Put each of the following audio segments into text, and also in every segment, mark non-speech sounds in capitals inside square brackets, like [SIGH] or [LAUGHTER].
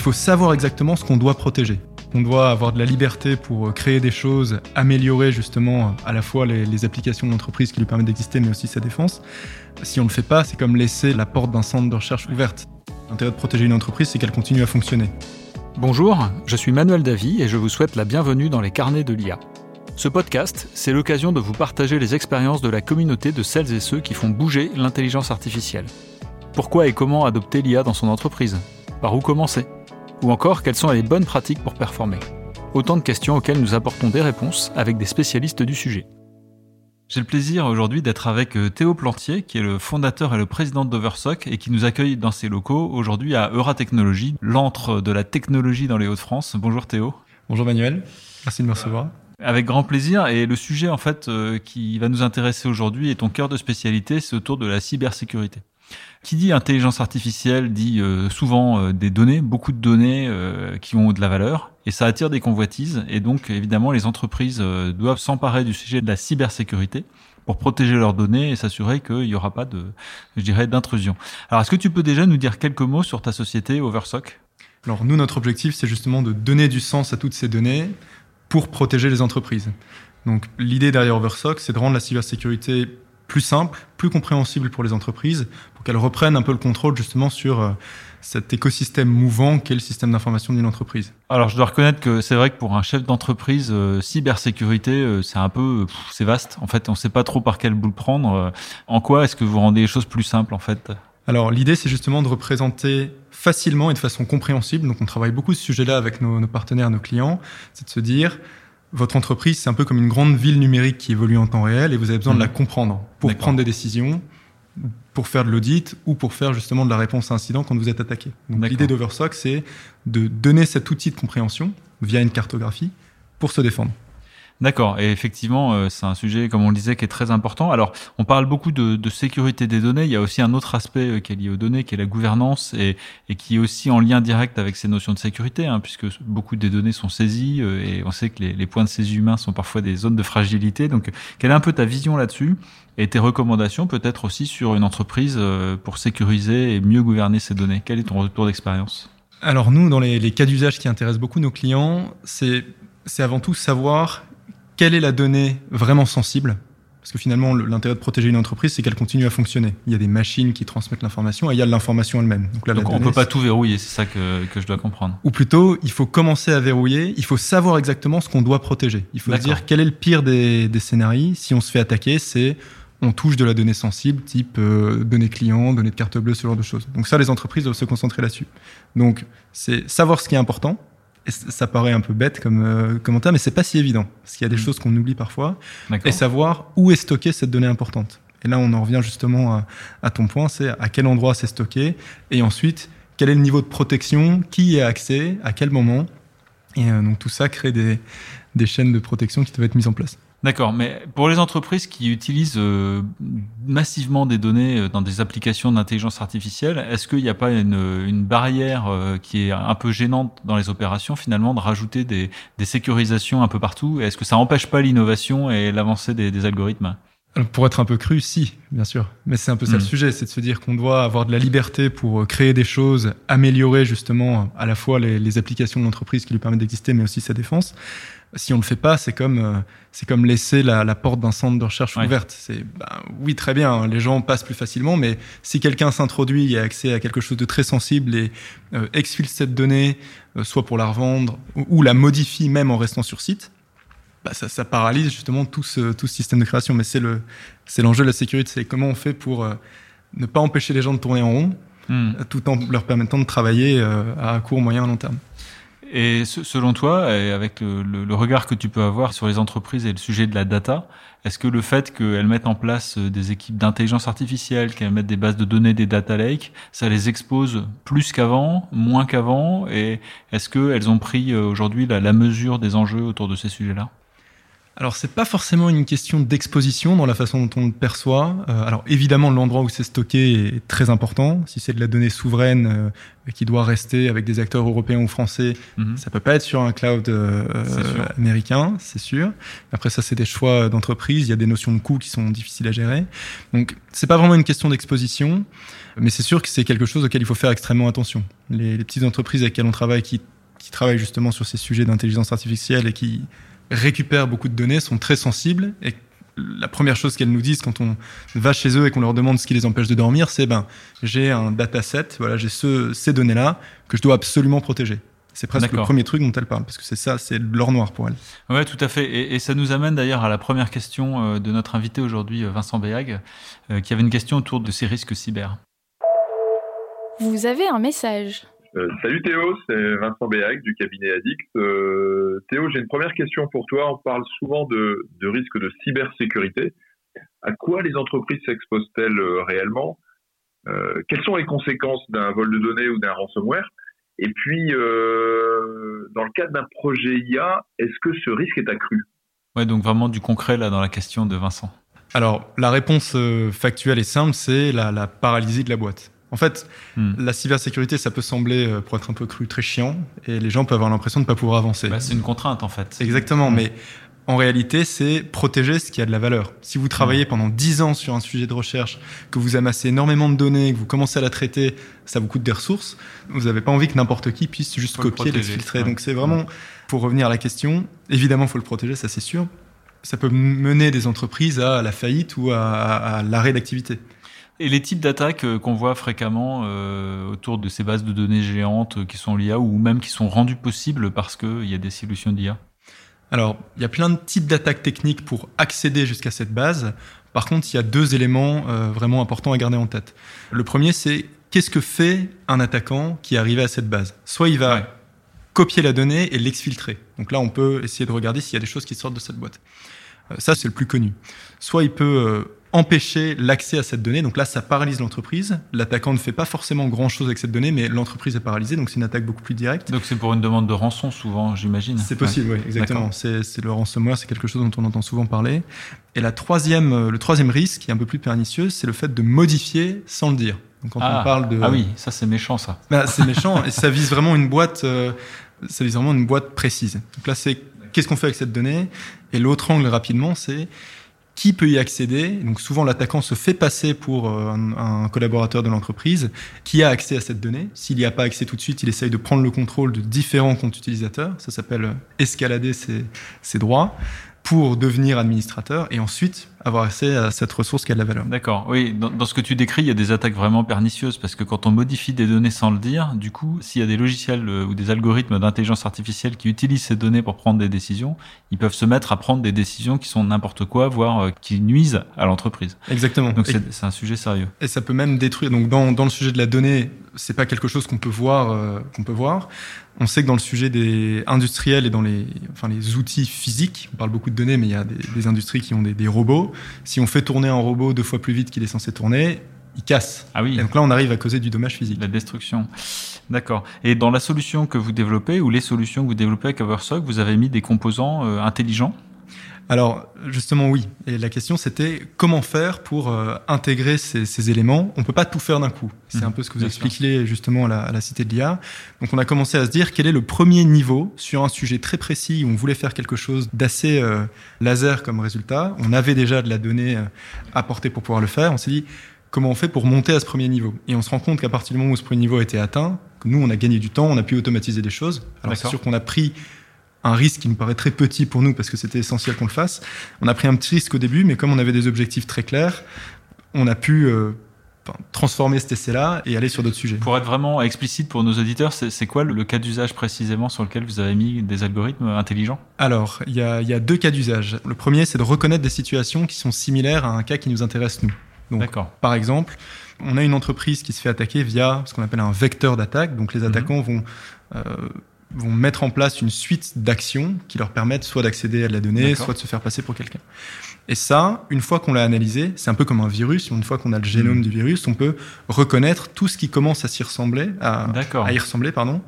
il faut savoir exactement ce qu'on doit protéger. On doit avoir de la liberté pour créer des choses, améliorer justement à la fois les, applications de l'entreprise qui lui permettent d'exister, mais aussi sa défense. Si on ne le fait pas, c'est comme laisser la porte d'un centre de recherche ouverte. L'intérêt de protéger une entreprise, c'est qu'elle continue à fonctionner. Bonjour, je suis Manuel Davy et je vous souhaite la bienvenue dans les carnets de l'IA. Ce podcast, c'est l'occasion de vous partager les expériences de la communauté de celles et ceux qui font bouger l'intelligence artificielle. Pourquoi et comment adopter l'IA dans son entreprise? Par où commencer? Ou encore, quelles sont les bonnes pratiques pour performer Autant de questions auxquelles nous apportons des réponses avec des spécialistes du sujet. J'ai le plaisir aujourd'hui d'être avec euh, Théo Plantier, qui est le fondateur et le président d'Oversock et qui nous accueille dans ses locaux aujourd'hui à Euratechnologie, l'antre de la technologie dans les Hauts-de-France. Bonjour Théo. Bonjour Manuel, merci de me recevoir. Avec grand plaisir. Et le sujet en fait euh, qui va nous intéresser aujourd'hui et ton cœur de spécialité, c'est autour de la cybersécurité. Qui dit intelligence artificielle dit euh, souvent euh, des données, beaucoup de données euh, qui ont de la valeur, et ça attire des convoitises. Et donc, évidemment, les entreprises doivent s'emparer du sujet de la cybersécurité pour protéger leurs données et s'assurer qu'il n'y aura pas de, je dirais, d'intrusion. Alors, est-ce que tu peux déjà nous dire quelques mots sur ta société Oversock Alors, nous, notre objectif, c'est justement de donner du sens à toutes ces données pour protéger les entreprises. Donc, l'idée derrière Oversock, c'est de rendre la cybersécurité plus simple, plus compréhensible pour les entreprises, pour qu'elles reprennent un peu le contrôle justement sur euh, cet écosystème mouvant qu'est le système d'information d'une entreprise. Alors je dois reconnaître que c'est vrai que pour un chef d'entreprise, euh, cybersécurité, euh, c'est un peu, c'est vaste. En fait, on ne sait pas trop par quel bout le prendre. en quoi est-ce que vous rendez les choses plus simples en fait? Alors l'idée c'est justement de représenter facilement et de façon compréhensible, donc on travaille beaucoup ce sujet-là avec nos, nos partenaires, nos clients, c'est de se dire votre entreprise, c'est un peu comme une grande ville numérique qui évolue en temps réel et vous avez besoin de la mhm. comprendre pour prendre des décisions, pour faire de l'audit ou pour faire justement de la réponse à incident quand vous êtes attaqué. Donc l'idée d'Oversock, c'est de donner cet outil de compréhension via une cartographie pour se défendre. D'accord. Et effectivement, euh, c'est un sujet, comme on le disait, qui est très important. Alors, on parle beaucoup de, sécurité des données. Il y a aussi un autre aspect euh, qui est lié aux données, qui est la gouvernance et, qui est aussi en lien direct avec ces notions de sécurité, hein, puisque beaucoup des données sont saisies euh, et on sait que les, points de saisie humains sont parfois des zones de fragilité. Donc, quelle est un peu ta vision là-dessus et tes recommandations peut-être aussi sur une entreprise pour sécuriser et mieux gouverner ces données? Quel est ton retour d'expérience? Alors, nous, dans les, les cas d'usage qui intéressent beaucoup nos clients, c'est avant tout savoir quelle est la donnée vraiment sensible? Parce que finalement, l'intérêt de protéger une entreprise, c'est qu'elle continue à fonctionner. Il y a des machines qui transmettent l'information et il y a l'information elle-même. Donc, là, on ne peut pas tout verrouiller, c'est ça que, que, je dois comprendre. Ou plutôt, il faut commencer à verrouiller, il faut savoir exactement ce qu'on doit protéger. Il faut se dire quel est le pire des, des scénarios. Si on se fait attaquer, c'est on touche de la donnée sensible, type euh, données clients, données de carte bleue, ce genre de choses. Donc ça, les entreprises doivent se concentrer là-dessus. Donc c'est savoir ce qui est important, ça paraît un peu bête comme euh, commentaire, mais c'est pas si évident parce qu'il y a des mm. choses qu'on oublie parfois et savoir où est stockée cette donnée importante. Et là, on en revient justement à, ton point, c'est à quel endroit c'est stocké et ensuite quel est le niveau de protection, qui y a accès, à quel moment. Et euh, donc tout ça crée des, des chaînes de protection qui doivent être mises en place. D'accord, mais pour les entreprises qui utilisent euh, massivement des données euh, dans des applications d'intelligence artificielle, est-ce qu'il n'y a pas une, une barrière euh, qui est un peu gênante dans les opérations finalement de rajouter des, des sécurisations un peu partout? Est-ce que ça n'empêche pas l'innovation et l'avancée des, des algorithmes? Pour être un peu cru, si, bien sûr. Mais c'est un peu ça le hmm. sujet, c'est de se dire qu'on doit avoir de la liberté pour créer des choses, améliorer justement à la fois les, les applications de l'entreprise qui lui permettent d'exister, mais aussi sa défense si on le fait pas, c'est comme euh, c'est comme laisser la, la porte d'un centre de recherche ouverte. C'est ben, oui très bien, hein, les gens passent plus facilement, mais si quelqu'un s'introduit et a accès à quelque chose de très sensible et euh, exfiltre cette donnée, euh, soit pour la revendre ou, la modifie même en restant sur site, bah, ça, ça, paralyse justement tout ce tout ce système de création. Mais c'est le c'est l'enjeu de la sécurité, c'est comment on fait pour ne pas empêcher les gens de tourner en rond, hmm. tout en leur permettant de travailler à court, moyen, long terme. Et selon toi, avec le, regard que tu peux avoir sur les entreprises et le sujet de la data, est-ce que le fait qu'elles mettent en place euh, des équipes d'intelligence artificielle, qu'elles mettent des bases de données, des data lakes, ça les expose plus qu'avant, moins qu'avant Et est-ce qu'elles ont pris euh, aujourd'hui la, mesure des enjeux autour de ces sujets-là? Alors c'est pas forcément une question d'exposition dans la façon dont on le perçoit. Euh, alors évidemment l'endroit où c'est stocké est très important. Si c'est de la donnée souveraine euh, qui doit rester avec des acteurs européens ou français, mhm. ça peut pas être sur un cloud euh, américain, c'est sûr. Après ça c'est des choix d'entreprise. Il y a des notions de coûts qui sont difficiles à gérer. Donc c'est pas vraiment une question d'exposition, mais c'est sûr que c'est quelque chose auquel il faut faire extrêmement attention. Les, les petites entreprises avec lesquelles on travaille qui, qui travaillent justement sur ces sujets d'intelligence artificielle et qui récupèrent beaucoup de données, sont très sensibles et la première chose qu'elles nous disent quand on va chez eux et qu'on leur demande ce qui les empêche de dormir, c'est ben j'ai un dataset, voilà, j'ai ce, ces données-là que je dois absolument protéger. C'est presque le premier truc dont elles parlent, parce que c'est ça, c'est l'or noir pour elles. Ouais, tout à fait. Et, et ça nous amène d'ailleurs à la première question euh, de notre invité aujourd'hui, euh, Vincent Béag, euh, qui avait une question autour de ces risques cyber. Vous avez un message. Euh, salut Théo, c'est Vincent Béac du cabinet Addict. Euh, Théo, j'ai une première question pour toi. On parle souvent de, de risques de cybersécurité. À quoi les entreprises s'exposent-elles euh, réellement? Euh, Quelles sont les conséquences d'un vol de données ou d'un ransomware? Et puis, euh, dans le cadre d'un projet IA, est-ce que ce risque est accru? Ouais, donc vraiment du concret là dans la question de Vincent. Alors, la réponse factuelle et simple, c'est la, la paralysie de la boîte. En fait, hmm. la cybersécurité, ça peut sembler, euh, pour être un peu cru, très chiant, et les gens peuvent avoir l'impression de ne pas pouvoir avancer. Bah, c'est une contrainte, en fait. Exactement, hmm. mais en réalité, c'est protéger ce qui a de la valeur. Si vous travaillez hmm. pendant 10 ans sur un sujet de recherche, que vous amassez énormément de données, que vous commencez à la traiter, ça vous coûte des ressources, vous n'avez pas envie que n'importe qui puisse juste copier, les filtrer. Donc c'est vraiment, pour revenir à la question, évidemment, il faut le protéger, ça c'est sûr. Ça peut mener des entreprises à la faillite ou à, à l'arrêt d'activité. Et les types d'attaques euh, qu'on voit fréquemment euh, autour de ces bases de données géantes euh, qui sont l'IA ou même qui sont rendues possibles parce qu'il y a des solutions d'IA Alors, il y a plein de types d'attaques techniques pour accéder jusqu'à cette base. Par contre, il y a deux éléments vraiment importants à garder en tête. Le premier, c'est qu'est-ce que fait un attaquant qui est arrivé à cette base? Soit il va copier la donnée et l'exfiltrer. Donc là, on peut essayer de regarder s'il y a des choses qui sortent de cette boîte. ça, c'est le plus connu. Soit il peut empêcher l'accès à cette donnée. Donc là, ça paralyse l'entreprise. L'attaquant ne fait pas forcément grand-chose avec cette donnée, mais l'entreprise est paralysée, donc c'est une attaque beaucoup plus directe. Donc c'est pour une demande de rançon souvent, j'imagine. C'est possible, oui, exactement. C'est le ransomware, c'est quelque chose dont on entend souvent parler. Et la troisième, euh, le troisième risque, qui est un peu plus pernicieux, c'est le fait de modifier sans le dire. Donc quand on ah. parle de... Ah oui, ça c'est méchant ça. Bah, c'est méchant et ça vise vraiment une boîte, euh, ça vise vraiment une boîte précise. Donc là, c'est qu'est-ce qu'on fait avec cette donnée? Et l'autre angle rapidement, c'est qui peut y accéder. Donc souvent l'attaquant se fait passer pour euh, un, collaborateur de l'entreprise qui a accès à cette donnée. S'il n'y a pas accès tout de suite, il essaye de prendre le contrôle de différents comptes utilisateurs. Ça s'appelle escalader ses, ses droits pour devenir administrateur et ensuite avoir accès à cette ressource qui a de la valeur. D'accord. Oui, dans, dans, ce que tu décris, il y a des attaques vraiment pernicieuses parce que quand on modifie des données sans le dire, du coup, s'il y a des logiciels euh, ou des algorithmes d'intelligence artificielle qui utilisent ces données pour prendre des décisions, ils peuvent se mettre à prendre des décisions qui sont n'importe quoi, voire euh, qui nuisent à l'entreprise. Exactement. Donc c'est un sujet sérieux. Et ça peut même détruire. Donc dans, dans le sujet de la donnée, c'est pas quelque chose qu'on peut voir, euh, qu'on peut voir. On sait que dans le sujet des industriels et dans les, enfin les outils physiques, on parle beaucoup de données, mais il y a des, des industries qui ont des, des robots si on fait tourner un robot deux fois plus vite qu'il est censé tourner, il casse. Ah oui. Et donc là, on arrive à causer du dommage physique. La destruction. D'accord. Et dans la solution que vous développez ou les solutions que vous développez avec Oversock, vous avez mis des composants euh, intelligents? Alors justement oui. Et la question c'était comment faire pour euh, intégrer ces, ces, éléments. On peut pas tout faire d'un coup. C'est mmh, un peu ce que vous expliquiez justement à la, à la cité de l'IA. Donc on a commencé à se dire quel est le premier niveau sur un sujet très précis où on voulait faire quelque chose d'assez euh, laser comme résultat. On avait déjà de la donnée euh, apportée pour pouvoir le faire. On s'est dit comment on fait pour monter à ce premier niveau? Et on se rend compte qu'à partir du moment où ce premier niveau a été atteint, que nous on a gagné du temps, on a pu automatiser des choses. Alors c'est sûr qu'on a pris un risque qui nous paraît très petit pour nous parce que c'était essentiel qu'on le fasse. On a pris un petit risque au début, mais comme on avait des objectifs très clairs, on a pu euh, transformer cet essai-là et aller sur d'autres sujets. Pour être vraiment explicite pour nos auditeurs, c'est quoi le, cas d'usage précisément sur lequel vous avez mis des algorithmes intelligents? Alors, il y a, y a, deux cas d'usage. Le premier, c'est de reconnaître des situations qui sont similaires à un cas qui nous intéresse nous. D'accord. Par exemple, on a une entreprise qui se fait attaquer via ce qu'on appelle un vecteur d'attaque. Donc les mhm. attaquants vont euh, vont mettre en place une suite d'actions qui leur permettent soit d'accéder à de la donnée, soit de se faire passer pour quelqu'un. Et ça, une fois qu'on l'a analysé, c'est un peu comme un virus. Une fois qu'on a le génome hmm. du virus, on peut reconnaître tout ce qui commence à s'y ressembler, à, à, y ressembler, pardon,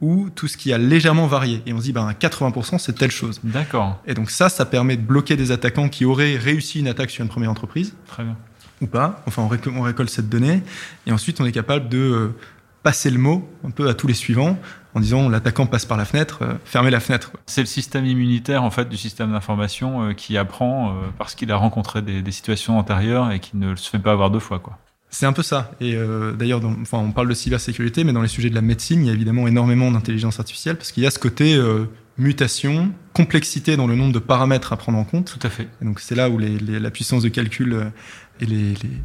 ou tout ce qui a légèrement varié. Et on se dit, ben, 80%, c'est telle chose. D'accord. Et donc ça, ça permet de bloquer des attaquants qui auraient réussi une attaque sur une première entreprise. Très bien. Ou pas. Enfin, on, récolte, on récolte cette donnée. Et ensuite, on est capable de euh, passer le mot un peu à tous les suivants en disant l'attaquant passe par la fenêtre, euh, fermez la fenêtre. C'est le système immunitaire en fait du système d'information euh, qui apprend euh, parce qu'il a rencontré des, des, situations antérieures et qui ne se fait pas avoir deux fois quoi. C'est un peu ça. Et d'ailleurs, enfin, on parle de cybersécurité, mais dans les sujets de la médecine, il y a évidemment énormément d'intelligence artificielle parce qu'il y a ce côté mutation, complexité dans le nombre de paramètres à prendre en compte. Tout à fait. Et donc c'est là où les, les, la puissance de calcul euh, et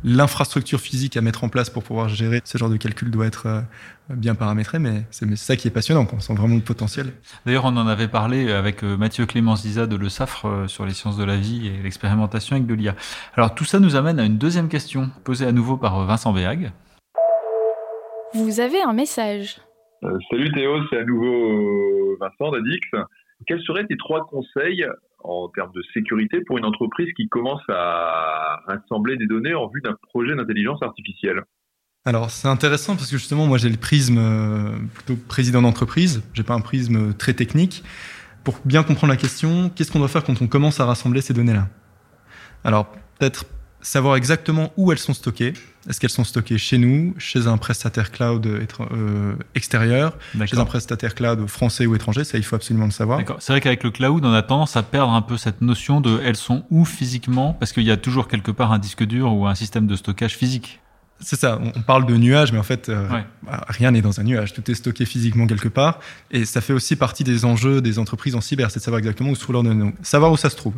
l'infrastructure physique à mettre en place pour pouvoir gérer ce genre de calcul doit être euh, bien paramétré, mais c'est ça qui est passionnant, on sent vraiment le potentiel. D'ailleurs, on en avait parlé avec euh, Mathieu Clémence Diza de Le Safre sur les sciences de la vie et l'expérimentation avec de l'IA. Alors tout ça nous amène à une deuxième question, posée à nouveau par Vincent Béag. Vous avez un message. Euh, salut Théo, c'est à nouveau Vincent d'Adix. Quels seraient tes trois conseils en termes de sécurité pour une entreprise qui commence à rassembler des données en vue d'un projet d'intelligence artificielle? Alors c'est intéressant parce que justement moi j'ai le prisme euh, plutôt président d'entreprise, j'ai pas un prisme très technique. Pour bien comprendre la question, qu'est-ce qu'on doit faire quand on commence à rassembler ces données-là? Alors peut-être savoir exactement où elles sont stockées. Est-ce qu'elles sont stockées chez nous, chez un prestataire cloud euh, extérieur, chez un prestataire cloud français ou étranger? Ça, il faut absolument le savoir. C'est vrai qu'avec le cloud, on a tendance à perdre un peu cette notion de elles sont où physiquement, parce qu'il y a toujours quelque part un disque dur ou un système de stockage physique. C'est ça, on parle de nuages, mais en fait, euh, ouais. bah, rien n'est dans un nuage. Tout est stocké physiquement quelque part. Et ça fait aussi partie des enjeux des entreprises en cyber, c'est de savoir exactement où se trouvent leurs données. Savoir où ça se trouve.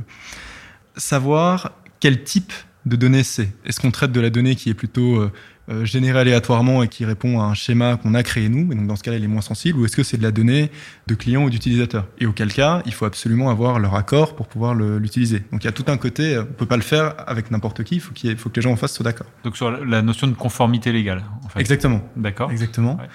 Savoir quel type de données c'est. Est-ce qu'on traite de la donnée qui est plutôt euh, euh, générée aléatoirement et qui répond à un schéma qu'on a créé nous, et donc dans ce cas-là, elle est moins sensible, ou est-ce que c'est de la donnée de clients ou d'utilisateurs? Et auquel cas, il faut absolument avoir leur accord pour pouvoir l'utiliser. Donc il y a tout un côté, on peut pas le faire avec n'importe qui, il faut, qu'il faut que les gens en face soient d'accord. Donc sur la notion de conformité légale. En fait. Exactement. D'accord. Exactement. Ouais.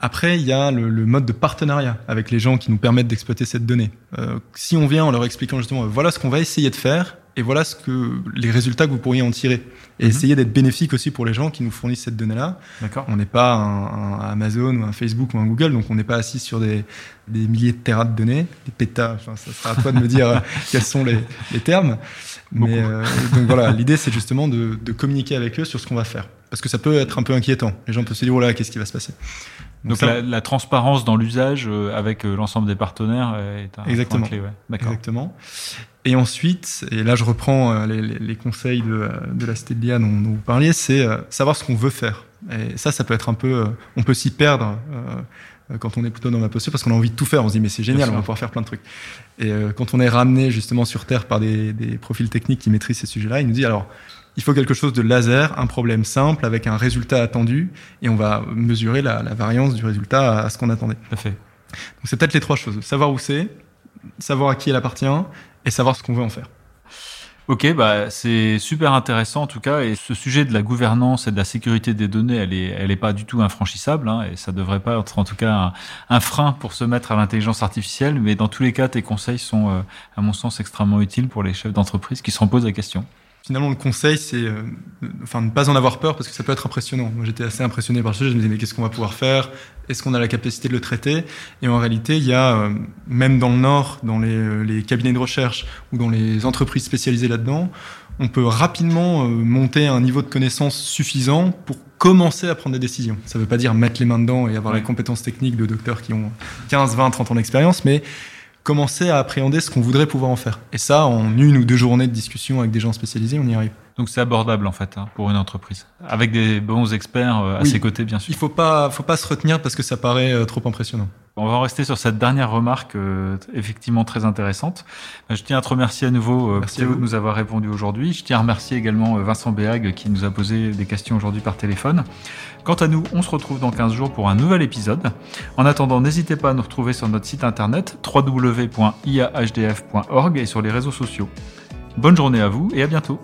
Après, il y a le, le, mode de partenariat avec les gens qui nous permettent d'exploiter cette donnée. Euh, si on vient en leur expliquant justement, voilà ce qu'on va essayer de faire, et voilà ce que les résultats que vous pourriez en tirer et mmh. essayer d'être bénéfique aussi pour les gens qui nous fournissent cette donnée-là. On n'est pas un, un, Amazon ou un Facebook ou un Google, donc on n'est pas assis sur des, des, milliers de terras de données, des pétas. Enfin, ça sera à toi de me dire [LAUGHS] quels sont les, les termes. Mais euh, donc voilà, l'idée c'est justement de, de, communiquer avec eux sur ce qu'on va faire, parce que ça peut être un peu inquiétant. Les gens peuvent se dire oh là, qu'est-ce qui va se passer? Donc, donc ça, la, la, transparence dans l'usage euh, avec euh, l'ensemble des partenaires est un exactement, point clé. Ouais. Exactement. Et ensuite, et là je reprends euh, les, les, les conseils de, de la cité de l'IA dont, dont, vous parliez, c'est euh, savoir ce qu'on veut faire. Et ça, ça peut être un peu, euh, on peut s'y perdre quand on est plutôt dans ma posture parce qu'on a envie de tout faire. On se dit mais c'est génial, on va pouvoir faire plein de trucs. Et quand on est ramené justement sur Terre par des, des profils techniques qui maîtrisent ces sujets-là, il nous dit alors il faut quelque chose de laser, un problème simple avec un résultat attendu, et on va mesurer la, la variance du résultat à, à ce qu'on attendait. Tout à fait. Donc c'est peut-être les trois choses savoir où c'est, savoir à qui elle appartient et savoir ce qu'on veut en faire. Ok, bah c'est super intéressant en tout cas. Et ce sujet de la gouvernance et de la sécurité des données, elle est, elle est pas du tout infranchissable. Hein, et ça devrait pas être en tout cas un, un frein pour se mettre à l'intelligence artificielle. Mais dans tous les cas, tes conseils sont, euh, à mon sens, extrêmement utiles pour les chefs d'entreprise qui se reposent la question. Finalement, le conseil, c'est euh, enfin, ne pas en avoir peur parce que ça peut être impressionnant. Moi, j'étais assez impressionné par ce sujet. Je me disais, mais qu'est-ce qu'on va pouvoir faire? Est-ce qu'on a la capacité de le traiter? Et en réalité, il y a, euh, même dans le Nord, dans les, euh, les, cabinets de recherche ou dans les entreprises spécialisées là-dedans, on peut rapidement euh, monter un niveau de connaissance suffisant pour commencer à prendre des décisions. Ça ne veut pas dire mettre les mains dedans et avoir ouais. les compétences techniques de docteurs qui ont 15, 20, 30 ans d'expérience, mais commencer à appréhender ce qu'on voudrait pouvoir en faire. Et ça, en une ou deux journées de discussion avec des gens spécialisés, on y arrive. Donc c'est abordable en fait hein, pour une entreprise, avec des bons experts euh, à oui. ses côtés bien sûr. Il faut pas, faut pas se retenir parce que ça paraît euh, trop impressionnant. On va en rester sur cette dernière remarque euh, effectivement très intéressante. Je tiens à te remercier à nouveau euh, Théo de nous avoir répondu aujourd'hui. Je tiens à remercier également euh, Vincent Béag qui nous a posé des questions aujourd'hui par téléphone. Quant à nous, on se retrouve dans 15 jours pour un nouvel épisode. En attendant, n'hésitez pas à nous retrouver sur notre site internet www.iahdf.org et sur les réseaux sociaux. Bonne journée à vous et à bientôt.